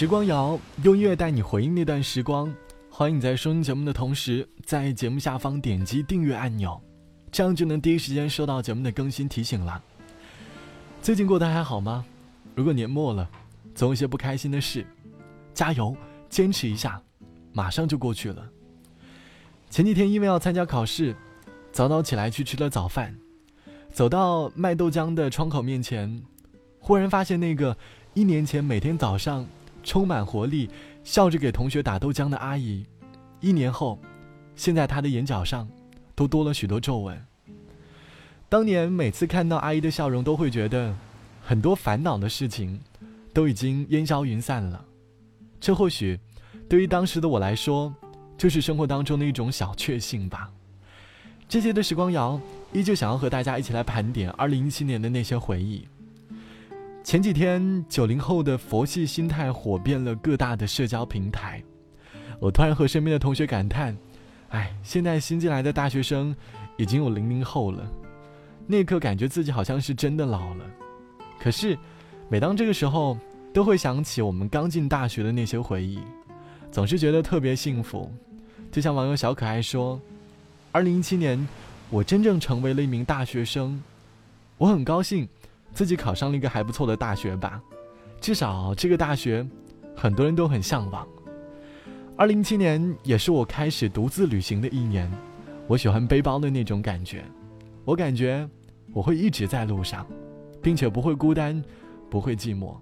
时光谣，用音乐带你回忆那段时光。欢迎你在收听节目的同时，在节目下方点击订阅按钮，这样就能第一时间收到节目的更新提醒了。最近过得还好吗？如果年末了，总有些不开心的事，加油，坚持一下，马上就过去了。前几天因为要参加考试，早早起来去吃了早饭，走到卖豆浆的窗口面前，忽然发现那个一年前每天早上充满活力、笑着给同学打豆浆的阿姨，一年后，现在她的眼角上都多了许多皱纹。当年每次看到阿姨的笑容，都会觉得很多烦恼的事情都已经烟消云散了。这或许对于当时的我来说，就是生活当中的一种小确幸吧。这些的时光谣依旧想要和大家一起来盘点二零一七年的那些回忆。前几天九零后的佛系心态火遍了各大的社交平台，我突然和身边的同学感叹：“哎，现在新进来的大学生已经有零零后了。”那一刻，感觉自己好像是真的老了。可是，每当这个时候，都会想起我们刚进大学的那些回忆，总是觉得特别幸福。就像网友小可爱说：“二零一七年，我真正成为了一名大学生，我很高兴自己考上了一个还不错的大学吧。至少这个大学，很多人都很向往。二零一七年也是我开始独自旅行的一年，我喜欢背包的那种感觉，我感觉。”我会一直在路上，并且不会孤单，不会寂寞。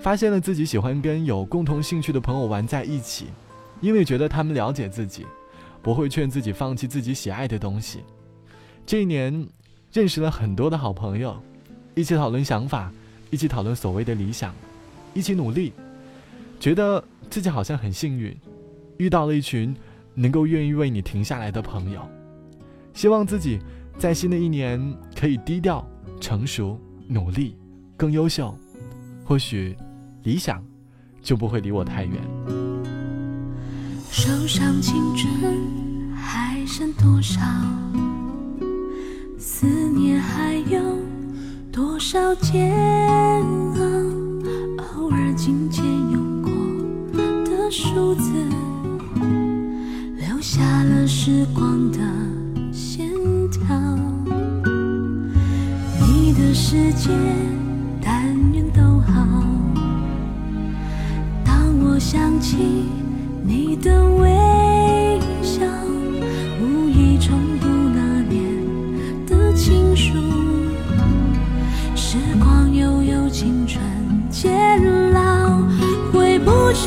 发现了自己喜欢跟有共同兴趣的朋友玩在一起，因为觉得他们了解自己，不会劝自己放弃自己喜爱的东西。这一年，认识了很多的好朋友，一起讨论想法，一起讨论所谓的理想，一起努力，觉得自己好像很幸运，遇到了一群能够愿意为你停下来的朋友。希望自己。在新的一年，可以低调、成熟、努力、更优秀，或许理想就不会离我太远。手上青春还剩多少？思念还有多少煎熬？偶尔紧牵用过的数字，留下了时光的线条。你的。世界但愿都好。当我想起你的微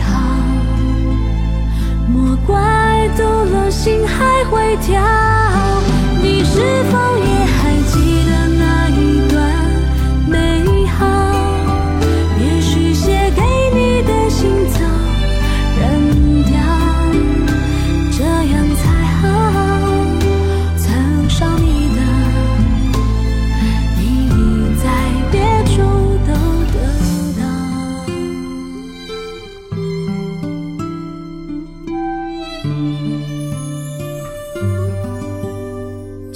句记号，莫怪堵了心还会跳。你是否也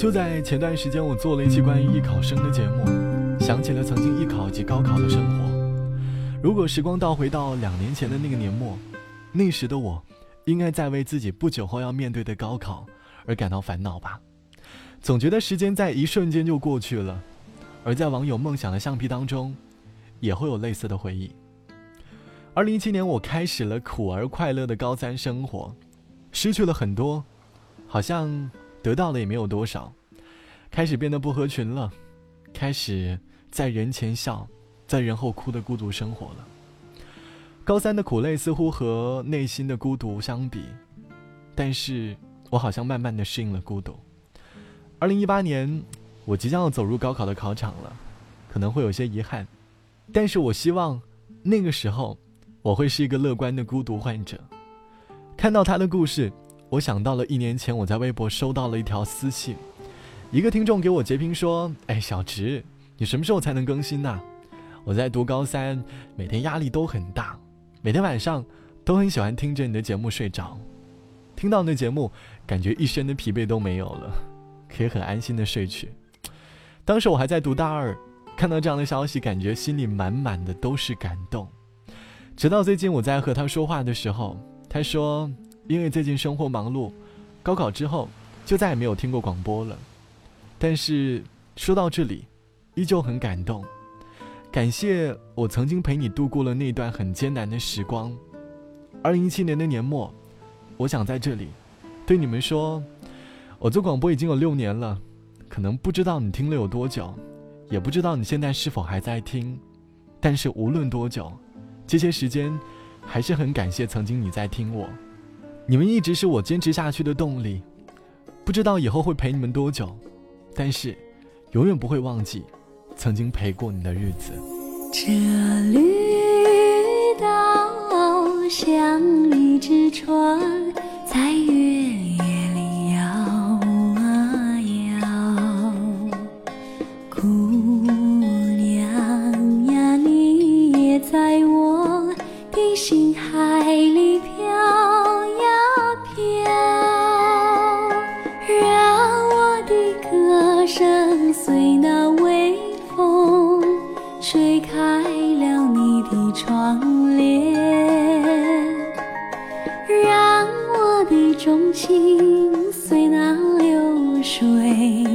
就在前段时间，我做了一期关于艺考生的节目，想起了曾经艺考及高考的生活。如果时光倒回到两年前的那个年末，那时的我，应该在为自己不久后要面对的高考而感到烦恼吧？总觉得时间在一瞬间就过去了，而在网友梦想的橡皮当中，也会有类似的回忆。二零一七年，我开始了苦而快乐的高三生活，失去了很多，好像得到的也没有多少，开始变得不合群了，开始在人前笑，在人后哭的孤独生活了。高三的苦累似乎和内心的孤独相比，但是我好像慢慢的适应了孤独。二零一八年，我即将要走入高考的考场了，可能会有些遗憾，但是我希望那个时候我会是一个乐观的孤独患者。看到他的故事，我想到了一年前我在微博收到了一条私信，一个听众给我截屏说：“哎，小直，你什么时候才能更新呢？我在读高三，每天压力都很大，每天晚上都很喜欢听着你的节目睡着，听到你的节目，感觉一身的疲惫都没有了，可以很安心的睡去。”当时我还在读大二，看到这样的消息，感觉心里满满的都是感动。直到最近我在和他说话的时候，他说：“因为最近生活忙碌，高考之后就再也没有听过广播了。”但是说到这里，依旧很感动，感谢我曾经陪你度过了那段很艰难的时光。二零一七年的年末，我想在这里对你们说，我做广播已经有六年了，可能不知道你听了有多久，也不知道你现在是否还在听，但是无论多久。这些时间，还是很感谢曾经你在听我，你们一直是我坚持下去的动力。不知道以后会陪你们多久，但是永远不会忘记曾经陪过你的日子。这绿岛像一只船，歌声随那微风吹开了你的窗帘，让我的钟情随那流水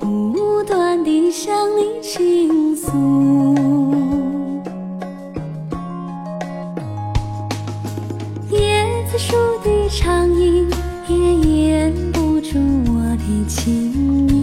不断地向你倾诉。椰子树的长影也掩不住我的情意，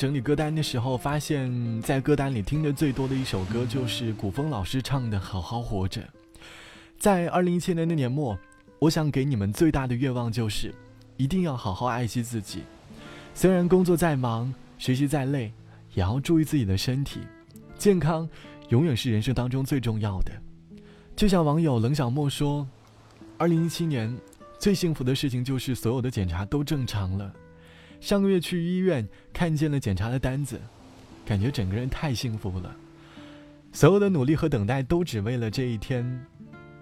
整理歌单的时候，发现，在歌单里听的最多的一首歌就是古风老师唱的《好好活着》。在二零一七年的年末，我想给你们最大的愿望就是，一定要好好爱惜自己。虽然工作再忙，学习再累，也要注意自己的身体。健康永远是人生当中最重要的。就像网友冷小莫说，二零一七年最幸福的事情就是所有的检查都正常了。上个月去医院看见了检查的单子，感觉整个人太幸福了。所有的努力和等待都只为了这一天。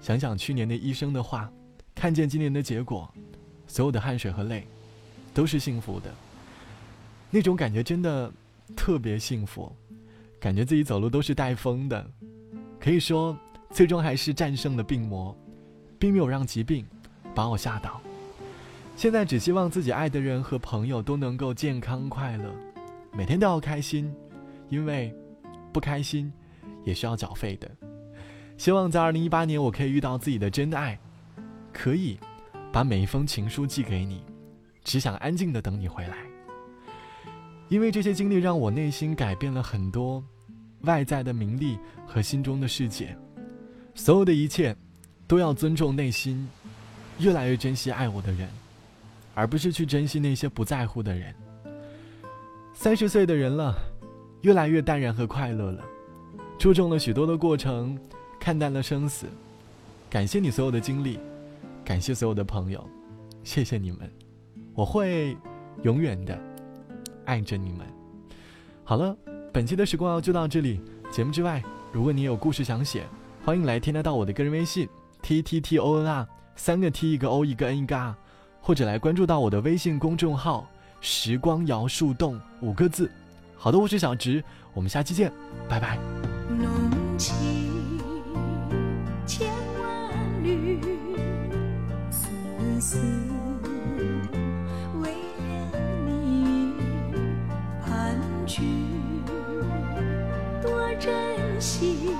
想想去年的医生的话，看见今年的结果，所有的汗水和泪，都是幸福的。那种感觉真的特别幸福，感觉自己走路都是带风的。可以说，最终还是战胜了病魔，并没有让疾病把我吓倒。现在只希望自己爱的人和朋友都能够健康快乐，每天都要开心，因为不开心也需要缴费的。希望在二零一八年我可以遇到自己的真爱，可以把每一封情书寄给你，只想安静的等你回来。因为这些经历让我内心改变了很多，外在的名利和心中的世界，所有的一切都要尊重内心，越来越珍惜爱我的人。而不是去珍惜那些不在乎的人。三十岁的人了，越来越淡然和快乐了，注重了许多的过程，看淡了生死。感谢你所有的经历，感谢所有的朋友，谢谢你们，我会永远的爱着你们。好了，本期的时光就到这里。节目之外，如果你有故事想写，欢迎来添加到我的个人微信 t t t o n r，三个 t 一个 o 一个 n 一个 r。或者来关注到我的微信公众号“时光摇树洞”五个字。好的，我是小直，我们下期见，拜拜。浓情千万缕，丝丝为了你盘踞，多珍惜，